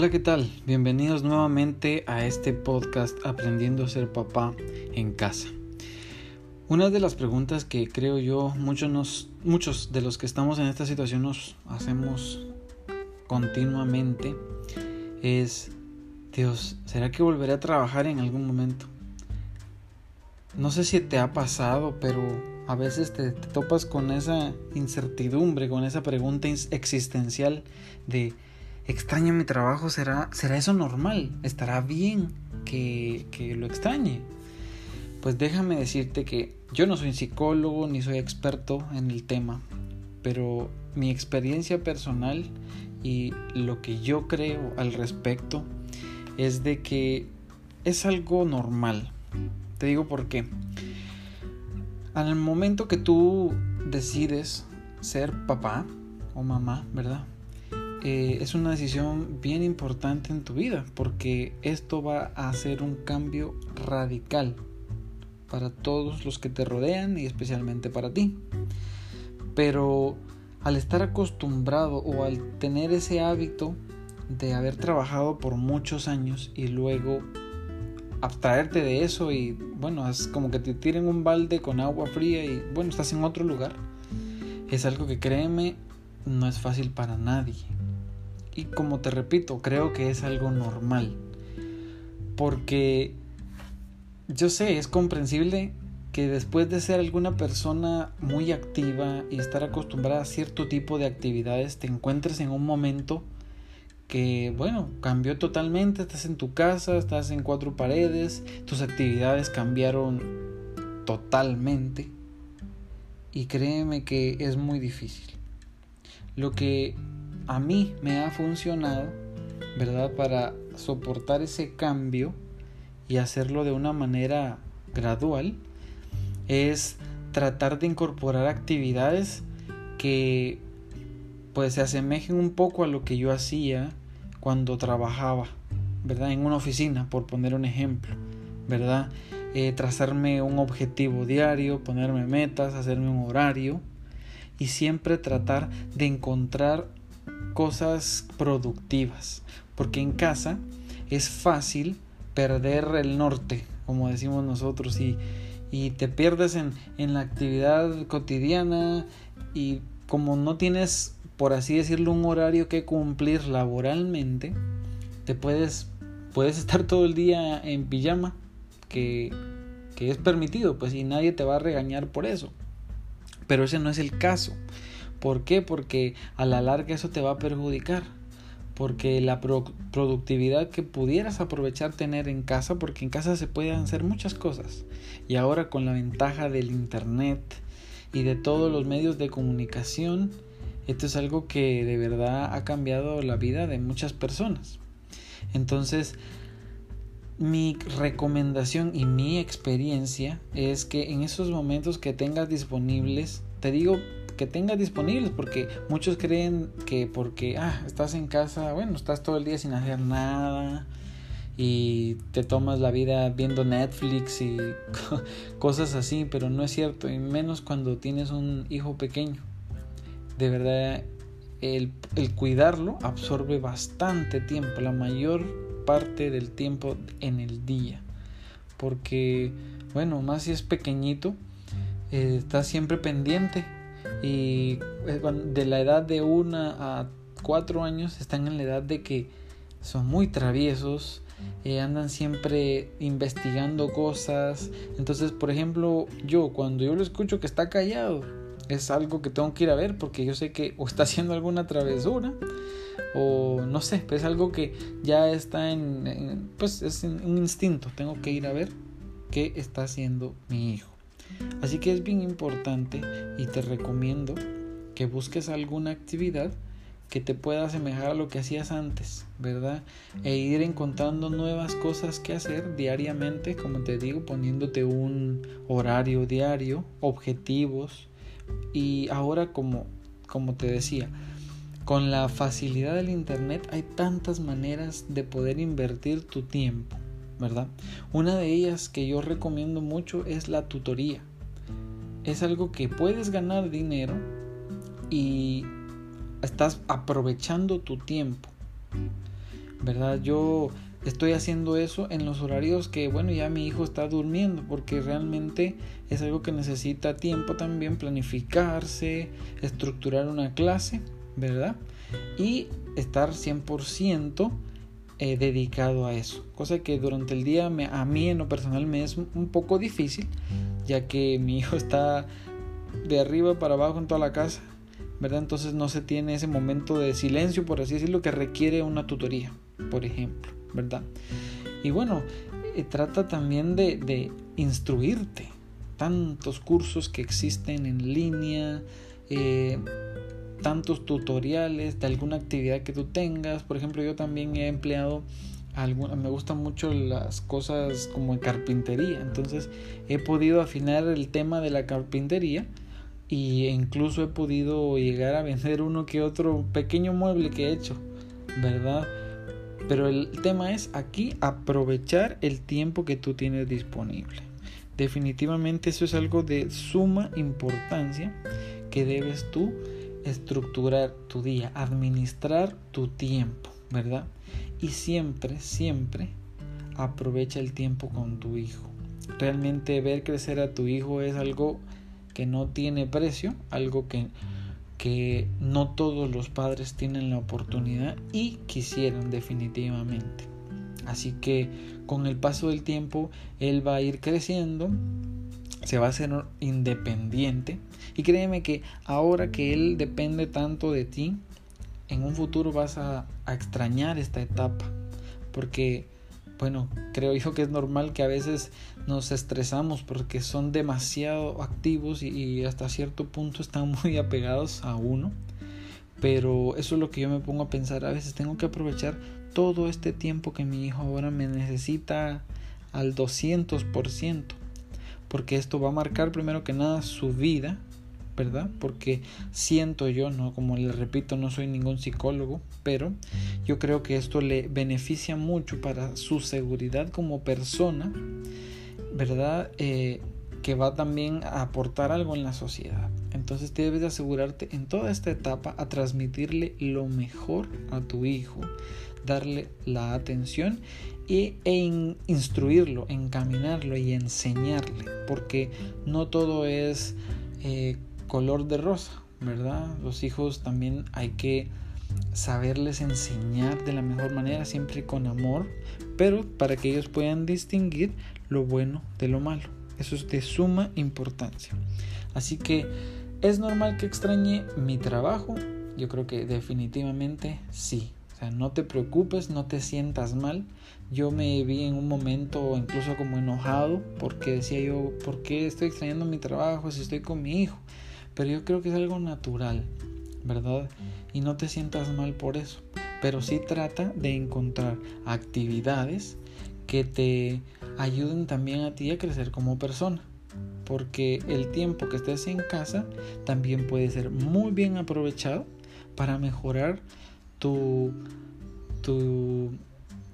Hola, ¿qué tal? Bienvenidos nuevamente a este podcast Aprendiendo a ser papá en casa. Una de las preguntas que creo yo muchos, muchos de los que estamos en esta situación nos hacemos continuamente es, Dios, ¿será que volveré a trabajar en algún momento? No sé si te ha pasado, pero a veces te, te topas con esa incertidumbre, con esa pregunta existencial de extraña mi trabajo, ¿será, será eso normal? ¿Estará bien que, que lo extrañe? Pues déjame decirte que yo no soy psicólogo ni soy experto en el tema, pero mi experiencia personal y lo que yo creo al respecto es de que es algo normal. Te digo por qué. Al momento que tú decides ser papá o mamá, ¿verdad? Eh, es una decisión bien importante en tu vida porque esto va a hacer un cambio radical para todos los que te rodean y especialmente para ti. Pero al estar acostumbrado o al tener ese hábito de haber trabajado por muchos años y luego abstraerte de eso y bueno, es como que te tiren un balde con agua fría y bueno, estás en otro lugar. Es algo que créeme, no es fácil para nadie. Y como te repito, creo que es algo normal. Porque yo sé, es comprensible que después de ser alguna persona muy activa y estar acostumbrada a cierto tipo de actividades, te encuentres en un momento que, bueno, cambió totalmente, estás en tu casa, estás en cuatro paredes, tus actividades cambiaron totalmente y créeme que es muy difícil. Lo que a mí me ha funcionado, ¿verdad? Para soportar ese cambio y hacerlo de una manera gradual, es tratar de incorporar actividades que pues se asemejen un poco a lo que yo hacía cuando trabajaba, ¿verdad? En una oficina, por poner un ejemplo, ¿verdad? Eh, trazarme un objetivo diario, ponerme metas, hacerme un horario y siempre tratar de encontrar cosas productivas, porque en casa es fácil perder el norte, como decimos nosotros, y, y te pierdes en, en la actividad cotidiana y como no tienes, por así decirlo, un horario que cumplir laboralmente, te puedes, puedes estar todo el día en pijama, que, que es permitido, pues y nadie te va a regañar por eso. Pero ese no es el caso. ¿Por qué? Porque a la larga eso te va a perjudicar. Porque la productividad que pudieras aprovechar tener en casa, porque en casa se pueden hacer muchas cosas. Y ahora con la ventaja del Internet y de todos los medios de comunicación, esto es algo que de verdad ha cambiado la vida de muchas personas. Entonces, mi recomendación y mi experiencia es que en esos momentos que tengas disponibles, te digo que tengas disponibles, porque muchos creen que porque ah, estás en casa, bueno, estás todo el día sin hacer nada y te tomas la vida viendo Netflix y cosas así, pero no es cierto, y menos cuando tienes un hijo pequeño. De verdad, el, cuidarlo absorbe bastante tiempo, la mayor parte del tiempo en el día, porque, bueno, más si es pequeñito, eh, estás siempre pendiente y eh, de la edad de una a cuatro años están en la edad de que son muy traviesos, eh, andan siempre investigando cosas. Entonces, por ejemplo, yo cuando yo lo escucho que está callado, es algo que tengo que ir a ver porque yo sé que o está haciendo alguna travesura o no sé, es algo que ya está en, pues es un instinto, tengo que ir a ver qué está haciendo mi hijo. Así que es bien importante y te recomiendo que busques alguna actividad que te pueda asemejar a lo que hacías antes, ¿verdad? E ir encontrando nuevas cosas que hacer diariamente, como te digo, poniéndote un horario diario, objetivos. Y ahora, como, como te decía, con la facilidad del Internet hay tantas maneras de poder invertir tu tiempo. Una de ellas que yo recomiendo mucho es la tutoría. Es algo que puedes ganar dinero y estás aprovechando tu tiempo. ¿verdad? Yo estoy haciendo eso en los horarios que, bueno, ya mi hijo está durmiendo, porque realmente es algo que necesita tiempo también, planificarse, estructurar una clase, ¿verdad? Y estar 100% dedicado a eso. Cosa que durante el día a mí en lo personal me es un poco difícil, ya que mi hijo está de arriba para abajo en toda la casa, ¿verdad? Entonces no se tiene ese momento de silencio, por así decirlo, que requiere una tutoría, por ejemplo. ¿verdad? Y bueno, eh, trata también de, instruirte. Tantos cursos que existen en línea, eh, tantos tutoriales de alguna actividad que tú tengas. Por ejemplo, yo también he empleado alguna, me gustan mucho las cosas como en carpintería. Entonces he podido afinar el tema de la carpintería y incluso he podido llegar a vender uno que otro pequeño mueble que he hecho, ¿verdad? Pero el tema es aquí aprovechar el tiempo que tú tienes disponible. Definitivamente eso es algo de suma importancia que debes tú estructurar tu día, administrar tu tiempo, ¿verdad? Y siempre, siempre aprovecha el tiempo con tu hijo. Realmente ver crecer a tu hijo es algo que no tiene precio, algo que que no todos los padres tienen la oportunidad y quisieran definitivamente. Así que con el paso del tiempo él va a ir creciendo, se va a hacer independiente y créeme que ahora que él depende tanto de ti, en un futuro vas a, extrañar esta etapa porque bueno, creo yo que es normal que a veces nos estresamos porque son demasiado activos y, hasta cierto punto están muy apegados a uno. Pero eso es lo que yo me pongo a pensar. A veces tengo que aprovechar todo este tiempo que mi hijo ahora me necesita al 200%. Porque esto va a marcar primero que nada su vida ¿verdad? Porque siento yo, no como les repito, no soy ningún psicólogo, pero yo creo que esto le beneficia mucho para su seguridad como persona, ¿verdad? Eh, que va también a aportar algo en la sociedad. Entonces debes de asegurarte en toda esta etapa a transmitirle lo mejor a tu hijo, darle la atención e instruirlo, encaminarlo y enseñarle, porque no todo es eh, color de rosa, ¿verdad? Los hijos también hay que saberles enseñar de la mejor manera, siempre con amor, pero para que ellos puedan distinguir lo bueno de lo malo. Eso es de suma importancia. Así que es normal que extrañe mi trabajo. Yo creo que definitivamente sí. O sea, no te preocupes, no te sientas mal. Yo me vi en un momento incluso como enojado porque decía yo, ¿por qué estoy extrañando mi trabajo si estoy con mi hijo? Pero yo creo que es algo natural, ¿verdad? Y no te sientas mal por eso. Pero sí trata de encontrar actividades que te ayuden también a ti a crecer como persona. Porque el tiempo que estés en casa también puede ser muy bien aprovechado para mejorar tu, tu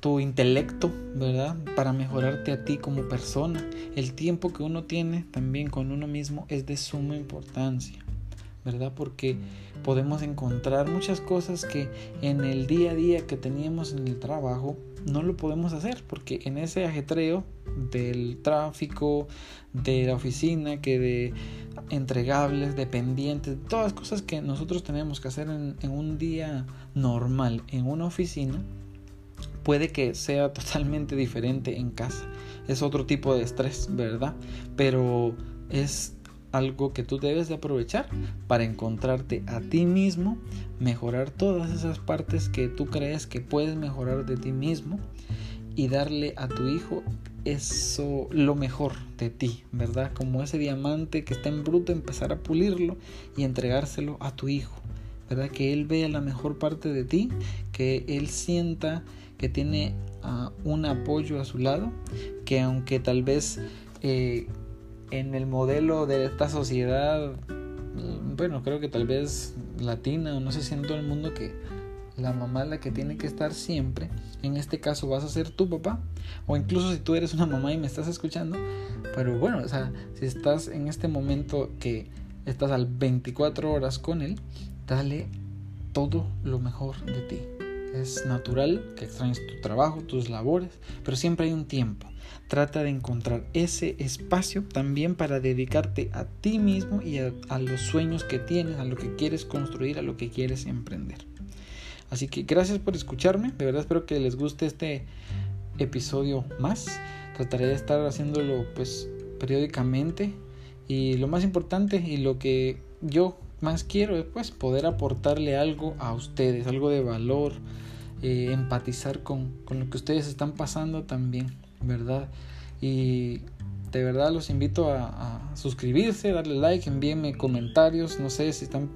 tu intelecto, ¿verdad? Para mejorarte a ti como persona. El tiempo que uno tiene también con uno mismo es de suma importancia, ¿verdad? Porque podemos encontrar muchas cosas que en el día a día que teníamos en el trabajo no lo podemos hacer porque en ese ajetreo del tráfico, de la oficina, que de entregables, dependientes, todas las cosas que nosotros tenemos que hacer en, en un día normal en una oficina, puede que sea totalmente diferente en casa. Es otro tipo de estrés, ¿verdad? Pero es algo que tú debes de aprovechar para encontrarte a ti mismo, mejorar todas esas partes que tú crees que puedes mejorar de ti mismo y darle a tu hijo eso lo mejor de ti, ¿verdad? Como ese diamante que está en bruto, empezar a pulirlo y entregárselo a tu hijo, ¿verdad? Que él vea la mejor parte de ti, que él sienta que tiene ah, un apoyo a su lado, que aunque tal vez eh, en el modelo de esta sociedad, bueno, creo que tal vez latina o no sé si en todo el mundo que la mamá la que tiene que estar siempre. En este caso vas a ser tu papá. O incluso si tú eres una mamá y me estás escuchando. Pero bueno, o sea, si estás en este momento que estás al 24 horas con él, dale todo lo mejor de ti es natural que extrañes tu trabajo, tus labores, pero siempre hay un tiempo. Trata de encontrar ese espacio también para dedicarte a ti mismo y a, los sueños que tienes, a lo que quieres construir, a lo que quieres emprender. Así que gracias por escucharme, de verdad espero que les guste este episodio más. Trataré de estar haciéndolo pues periódicamente y lo más importante y lo que yo más quiero es pues poder aportarle algo a ustedes, algo de valor, eh, empatizar con, con lo que ustedes están pasando también, ¿verdad? Y de verdad los invito a, a, suscribirse, darle like, envíenme comentarios, no sé si están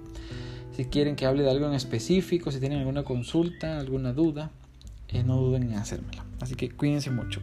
si quieren que hable de algo en específico, si tienen alguna consulta, alguna duda, eh, no duden en hacérmela. Así que cuídense mucho.